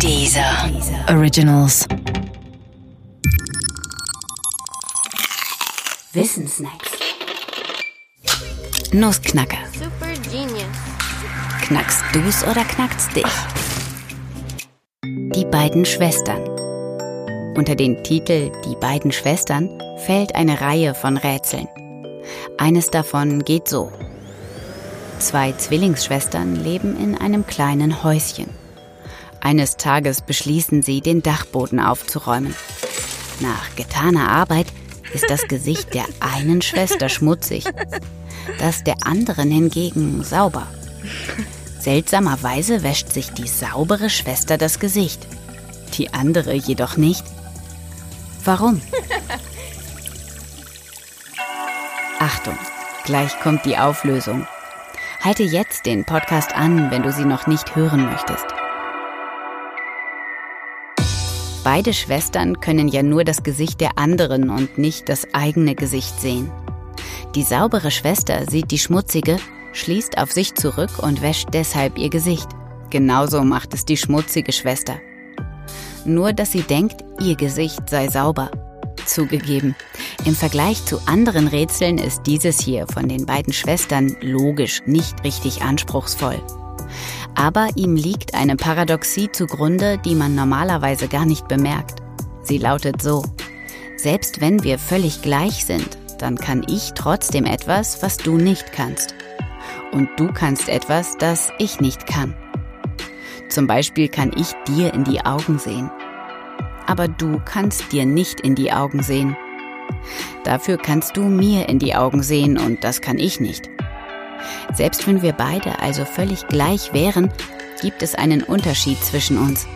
Dieser Originals. Wissensnacks. Nussknacker. Super genius. Knackst du's oder knackst dich? Die beiden Schwestern. Unter den Titel Die beiden Schwestern fällt eine Reihe von Rätseln. Eines davon geht so. Zwei Zwillingsschwestern leben in einem kleinen Häuschen. Eines Tages beschließen sie, den Dachboden aufzuräumen. Nach getaner Arbeit ist das Gesicht der einen Schwester schmutzig, das der anderen hingegen sauber. Seltsamerweise wäscht sich die saubere Schwester das Gesicht, die andere jedoch nicht. Warum? Achtung, gleich kommt die Auflösung. Halte jetzt den Podcast an, wenn du sie noch nicht hören möchtest. Beide Schwestern können ja nur das Gesicht der anderen und nicht das eigene Gesicht sehen. Die saubere Schwester sieht die schmutzige, schließt auf sich zurück und wäscht deshalb ihr Gesicht. Genauso macht es die schmutzige Schwester. Nur dass sie denkt, ihr Gesicht sei sauber. Zugegeben, im Vergleich zu anderen Rätseln ist dieses hier von den beiden Schwestern logisch nicht richtig anspruchsvoll. Aber ihm liegt eine Paradoxie zugrunde, die man normalerweise gar nicht bemerkt. Sie lautet so. Selbst wenn wir völlig gleich sind, dann kann ich trotzdem etwas, was du nicht kannst. Und du kannst etwas, das ich nicht kann. Zum Beispiel kann ich dir in die Augen sehen. Aber du kannst dir nicht in die Augen sehen. Dafür kannst du mir in die Augen sehen und das kann ich nicht. Selbst wenn wir beide also völlig gleich wären, gibt es einen Unterschied zwischen uns.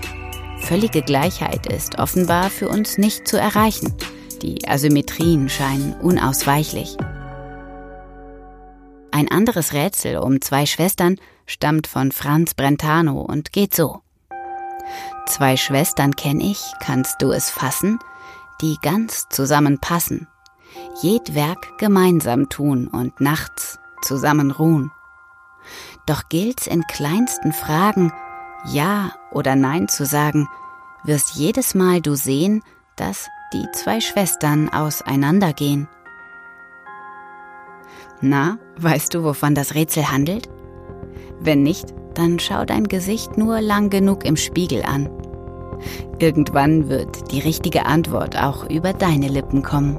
Völlige Gleichheit ist offenbar für uns nicht zu erreichen. Die Asymmetrien scheinen unausweichlich. Ein anderes Rätsel um zwei Schwestern stammt von Franz Brentano und geht so. Zwei Schwestern kenn ich, kannst du es fassen, die ganz zusammen passen, jed Werk gemeinsam tun und nachts zusammen ruhen. Doch gilt's in kleinsten Fragen, Ja oder Nein zu sagen, wirst jedes Mal du sehen, dass die zwei Schwestern auseinandergehen. Na, weißt du, wovon das Rätsel handelt? Wenn nicht, dann schau dein Gesicht nur lang genug im Spiegel an. Irgendwann wird die richtige Antwort auch über deine Lippen kommen.